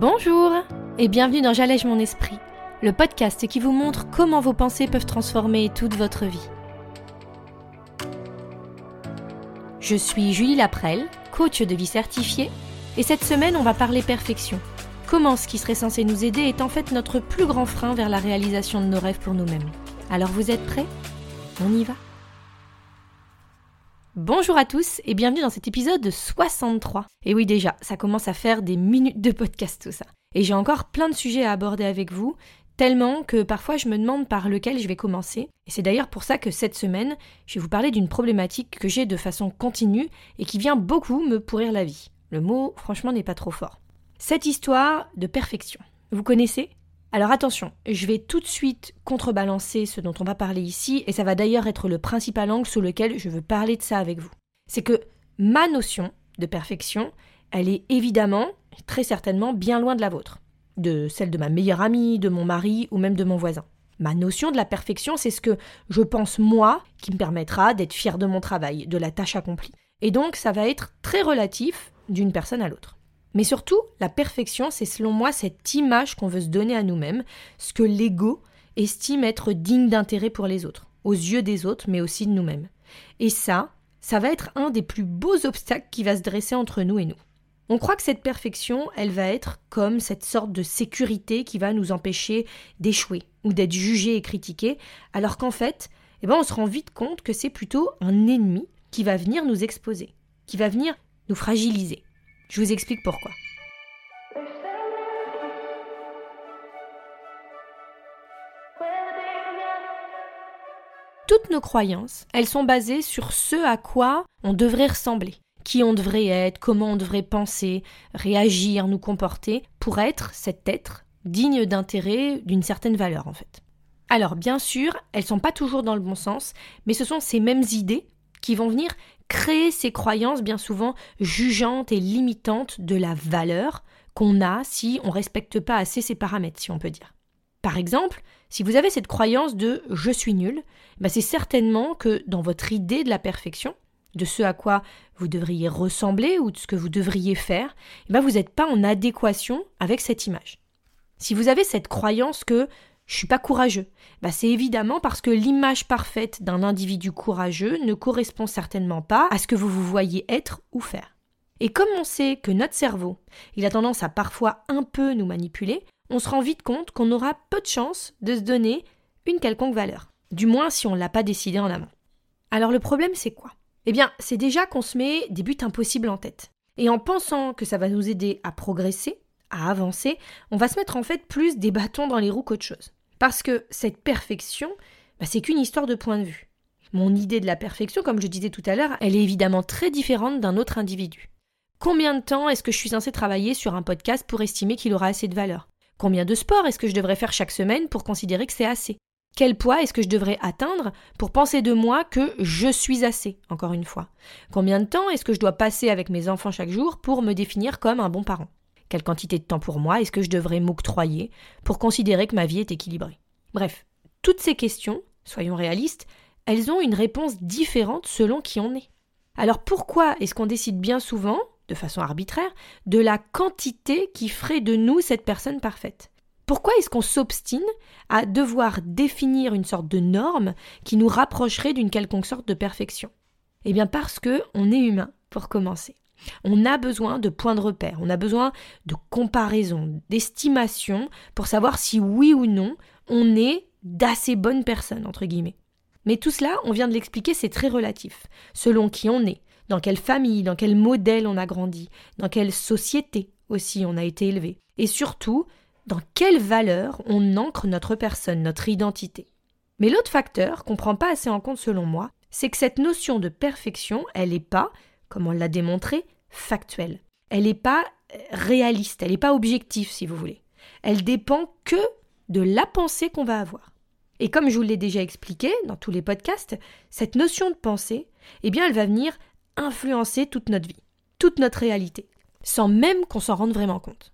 Bonjour et bienvenue dans J'allège mon esprit, le podcast qui vous montre comment vos pensées peuvent transformer toute votre vie. Je suis Julie Laprelle, coach de vie certifiée, et cette semaine on va parler perfection. Comment ce qui serait censé nous aider est en fait notre plus grand frein vers la réalisation de nos rêves pour nous-mêmes. Alors vous êtes prêts? On y va? Bonjour à tous et bienvenue dans cet épisode 63. Et oui déjà, ça commence à faire des minutes de podcast tout ça. Et j'ai encore plein de sujets à aborder avec vous, tellement que parfois je me demande par lequel je vais commencer. Et c'est d'ailleurs pour ça que cette semaine, je vais vous parler d'une problématique que j'ai de façon continue et qui vient beaucoup me pourrir la vie. Le mot, franchement, n'est pas trop fort. Cette histoire de perfection. Vous connaissez alors attention, je vais tout de suite contrebalancer ce dont on va parler ici, et ça va d'ailleurs être le principal angle sous lequel je veux parler de ça avec vous. C'est que ma notion de perfection, elle est évidemment, très certainement, bien loin de la vôtre, de celle de ma meilleure amie, de mon mari ou même de mon voisin. Ma notion de la perfection, c'est ce que je pense moi qui me permettra d'être fier de mon travail, de la tâche accomplie. Et donc ça va être très relatif d'une personne à l'autre. Mais surtout, la perfection, c'est selon moi cette image qu'on veut se donner à nous-mêmes, ce que l'ego estime être digne d'intérêt pour les autres, aux yeux des autres, mais aussi de nous-mêmes. Et ça, ça va être un des plus beaux obstacles qui va se dresser entre nous et nous. On croit que cette perfection, elle va être comme cette sorte de sécurité qui va nous empêcher d'échouer ou d'être jugé et critiqué, alors qu'en fait, eh ben on se rend vite compte que c'est plutôt un ennemi qui va venir nous exposer, qui va venir nous fragiliser. Je vous explique pourquoi. Toutes nos croyances, elles sont basées sur ce à quoi on devrait ressembler, qui on devrait être, comment on devrait penser, réagir, nous comporter, pour être cet être digne d'intérêt, d'une certaine valeur en fait. Alors bien sûr, elles sont pas toujours dans le bon sens, mais ce sont ces mêmes idées qui vont venir créer ces croyances bien souvent jugeantes et limitantes de la valeur qu'on a si on ne respecte pas assez ces paramètres, si on peut dire. Par exemple, si vous avez cette croyance de je suis nul, bah c'est certainement que dans votre idée de la perfection, de ce à quoi vous devriez ressembler ou de ce que vous devriez faire, bah vous n'êtes pas en adéquation avec cette image. Si vous avez cette croyance que je suis pas courageux. Bah, c'est évidemment parce que l'image parfaite d'un individu courageux ne correspond certainement pas à ce que vous vous voyez être ou faire. Et comme on sait que notre cerveau, il a tendance à parfois un peu nous manipuler, on se rend vite compte qu'on aura peu de chances de se donner une quelconque valeur. Du moins si on ne l'a pas décidé en amont. Alors le problème c'est quoi? Eh bien, c'est déjà qu'on se met des buts impossibles en tête. Et en pensant que ça va nous aider à progresser, à avancer, on va se mettre en fait plus des bâtons dans les roues qu'autre chose. Parce que cette perfection, bah, c'est qu'une histoire de point de vue. Mon idée de la perfection, comme je disais tout à l'heure, elle est évidemment très différente d'un autre individu. Combien de temps est-ce que je suis censé travailler sur un podcast pour estimer qu'il aura assez de valeur? Combien de sport est-ce que je devrais faire chaque semaine pour considérer que c'est assez? Quel poids est-ce que je devrais atteindre pour penser de moi que je suis assez, encore une fois? Combien de temps est-ce que je dois passer avec mes enfants chaque jour pour me définir comme un bon parent? Quelle quantité de temps pour moi? Est-ce que je devrais m'octroyer pour considérer que ma vie est équilibrée? Bref, toutes ces questions, soyons réalistes, elles ont une réponse différente selon qui on est. Alors pourquoi est-ce qu'on décide bien souvent, de façon arbitraire, de la quantité qui ferait de nous cette personne parfaite? Pourquoi est-ce qu'on s'obstine à devoir définir une sorte de norme qui nous rapprocherait d'une quelconque sorte de perfection? Eh bien parce que on est humain, pour commencer. On a besoin de points de repère, on a besoin de comparaison, d'estimation pour savoir si oui ou non on est d'assez bonnes personnes, entre guillemets. Mais tout cela, on vient de l'expliquer, c'est très relatif, selon qui on est, dans quelle famille, dans quel modèle on a grandi, dans quelle société aussi on a été élevé, et surtout, dans quelle valeur on ancre notre personne, notre identité. Mais l'autre facteur qu'on prend pas assez en compte selon moi, c'est que cette notion de perfection, elle n'est pas, comme on l'a démontré, factuelle. Elle n'est pas euh, réaliste, elle n'est pas objective si vous voulez. Elle dépend que de la pensée qu'on va avoir. Et comme je vous l'ai déjà expliqué dans tous les podcasts, cette notion de pensée, eh bien, elle va venir influencer toute notre vie, toute notre réalité, sans même qu'on s'en rende vraiment compte.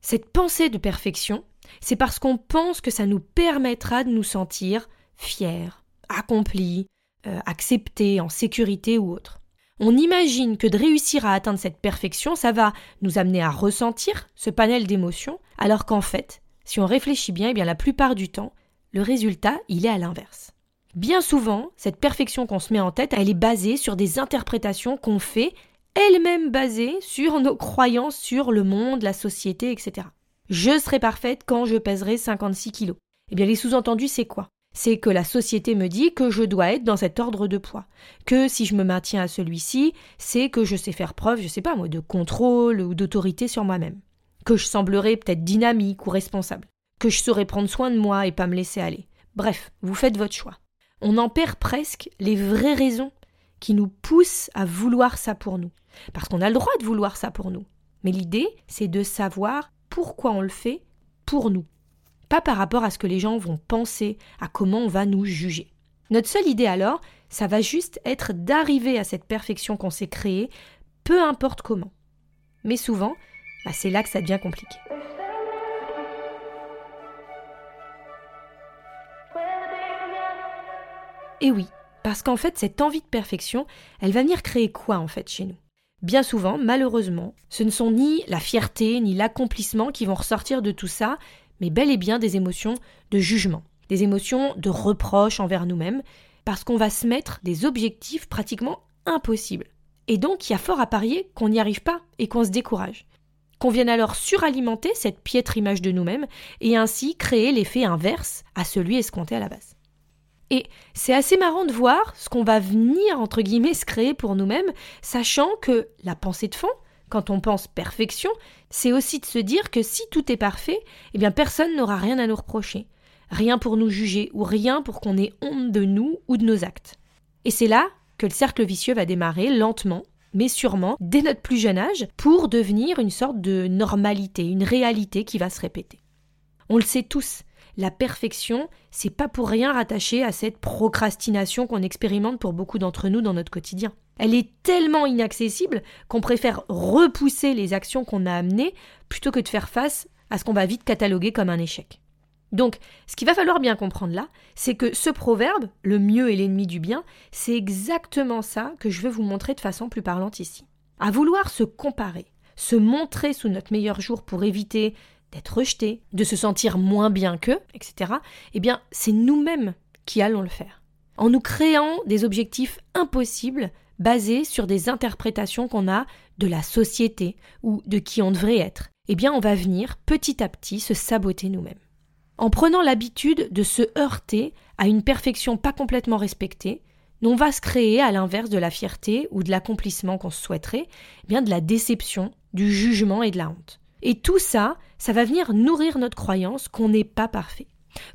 Cette pensée de perfection, c'est parce qu'on pense que ça nous permettra de nous sentir fiers, accomplis, euh, acceptés, en sécurité ou autre. On imagine que de réussir à atteindre cette perfection, ça va nous amener à ressentir ce panel d'émotions, alors qu'en fait, si on réfléchit bien, eh bien la plupart du temps, le résultat, il est à l'inverse. Bien souvent, cette perfection qu'on se met en tête, elle est basée sur des interprétations qu'on fait, elles-mêmes basées sur nos croyances sur le monde, la société, etc. Je serai parfaite quand je pèserai 56 kilos. Eh bien, les sous-entendus, c'est quoi? C'est que la société me dit que je dois être dans cet ordre de poids, que si je me maintiens à celui-ci, c'est que je sais faire preuve, je sais pas moi, de contrôle ou d'autorité sur moi-même, que je semblerai peut-être dynamique ou responsable, que je saurai prendre soin de moi et pas me laisser aller. Bref, vous faites votre choix. On en perd presque les vraies raisons qui nous poussent à vouloir ça pour nous. Parce qu'on a le droit de vouloir ça pour nous. Mais l'idée, c'est de savoir pourquoi on le fait pour nous pas par rapport à ce que les gens vont penser, à comment on va nous juger. Notre seule idée alors, ça va juste être d'arriver à cette perfection qu'on s'est créée, peu importe comment. Mais souvent, bah, c'est là que ça devient compliqué. Et oui, parce qu'en fait, cette envie de perfection, elle va venir créer quoi en fait chez nous? Bien souvent, malheureusement, ce ne sont ni la fierté ni l'accomplissement qui vont ressortir de tout ça, mais bel et bien des émotions de jugement, des émotions de reproche envers nous-mêmes, parce qu'on va se mettre des objectifs pratiquement impossibles. Et donc, il y a fort à parier qu'on n'y arrive pas et qu'on se décourage. Qu'on vienne alors suralimenter cette piètre image de nous-mêmes et ainsi créer l'effet inverse à celui escompté à la base. Et c'est assez marrant de voir ce qu'on va venir, entre guillemets, se créer pour nous-mêmes, sachant que la pensée de fond, quand on pense perfection, c'est aussi de se dire que si tout est parfait, eh bien personne n'aura rien à nous reprocher, rien pour nous juger ou rien pour qu'on ait honte de nous ou de nos actes. Et c'est là que le cercle vicieux va démarrer lentement, mais sûrement, dès notre plus jeune âge, pour devenir une sorte de normalité, une réalité qui va se répéter. On le sait tous, la perfection, c'est pas pour rien rattaché à cette procrastination qu'on expérimente pour beaucoup d'entre nous dans notre quotidien. Elle est tellement inaccessible qu'on préfère repousser les actions qu'on a amenées plutôt que de faire face à ce qu'on va vite cataloguer comme un échec. Donc, ce qu'il va falloir bien comprendre là, c'est que ce proverbe, le mieux est l'ennemi du bien, c'est exactement ça que je veux vous montrer de façon plus parlante ici. À vouloir se comparer, se montrer sous notre meilleur jour pour éviter d'être rejeté, de se sentir moins bien qu'eux, etc., eh bien, c'est nous-mêmes qui allons le faire. En nous créant des objectifs impossibles basés sur des interprétations qu'on a de la société ou de qui on devrait être, eh bien, on va venir petit à petit se saboter nous-mêmes. En prenant l'habitude de se heurter à une perfection pas complètement respectée, on va se créer à l'inverse de la fierté ou de l'accomplissement qu'on souhaiterait, eh bien de la déception, du jugement et de la honte. Et tout ça, ça va venir nourrir notre croyance qu'on n'est pas parfait,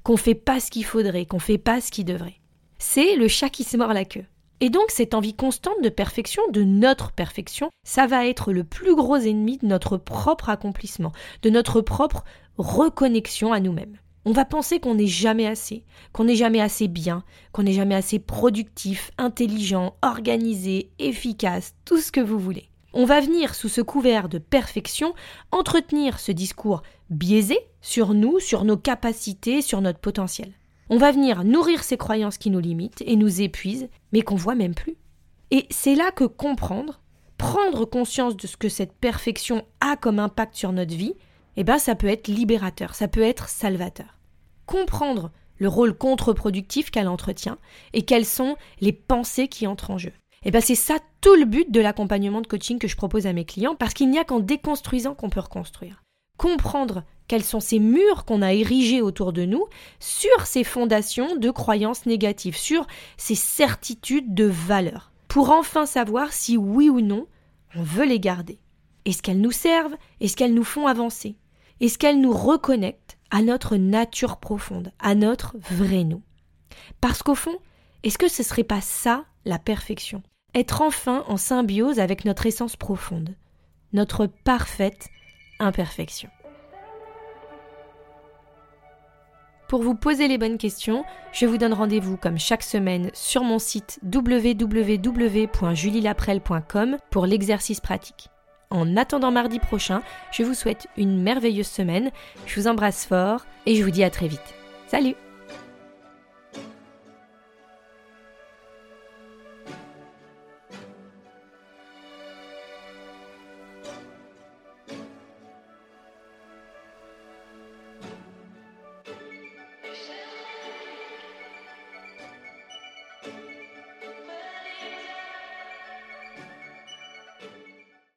qu'on fait pas ce qu'il faudrait, qu'on fait pas ce qu'il devrait. C'est le chat qui se mord la queue. Et donc cette envie constante de perfection, de notre perfection, ça va être le plus gros ennemi de notre propre accomplissement, de notre propre reconnexion à nous-mêmes. On va penser qu'on n'est jamais assez, qu'on n'est jamais assez bien, qu'on n'est jamais assez productif, intelligent, organisé, efficace, tout ce que vous voulez. On va venir, sous ce couvert de perfection, entretenir ce discours biaisé sur nous, sur nos capacités, sur notre potentiel. On va venir nourrir ces croyances qui nous limitent et nous épuisent, mais qu'on voit même plus. Et c'est là que comprendre, prendre conscience de ce que cette perfection a comme impact sur notre vie, eh ben ça peut être libérateur, ça peut être salvateur. Comprendre le rôle contre-productif qu'elle entretient et quelles sont les pensées qui entrent en jeu. Et eh ben c'est ça tout le but de l'accompagnement de coaching que je propose à mes clients parce qu'il n'y a qu'en déconstruisant qu'on peut reconstruire. Comprendre quels sont ces murs qu'on a érigés autour de nous sur ces fondations de croyances négatives, sur ces certitudes de valeur, pour enfin savoir si oui ou non on veut les garder. Est-ce qu'elles nous servent? Est-ce qu'elles nous font avancer? Est-ce qu'elles nous reconnectent à notre nature profonde, à notre vrai nous? Parce qu'au fond, est-ce que ce serait pas ça la perfection? Être enfin en symbiose avec notre essence profonde, notre parfaite imperfection. Pour vous poser les bonnes questions, je vous donne rendez-vous comme chaque semaine sur mon site www.julielaprel.com pour l'exercice pratique. En attendant mardi prochain, je vous souhaite une merveilleuse semaine, je vous embrasse fort et je vous dis à très vite. Salut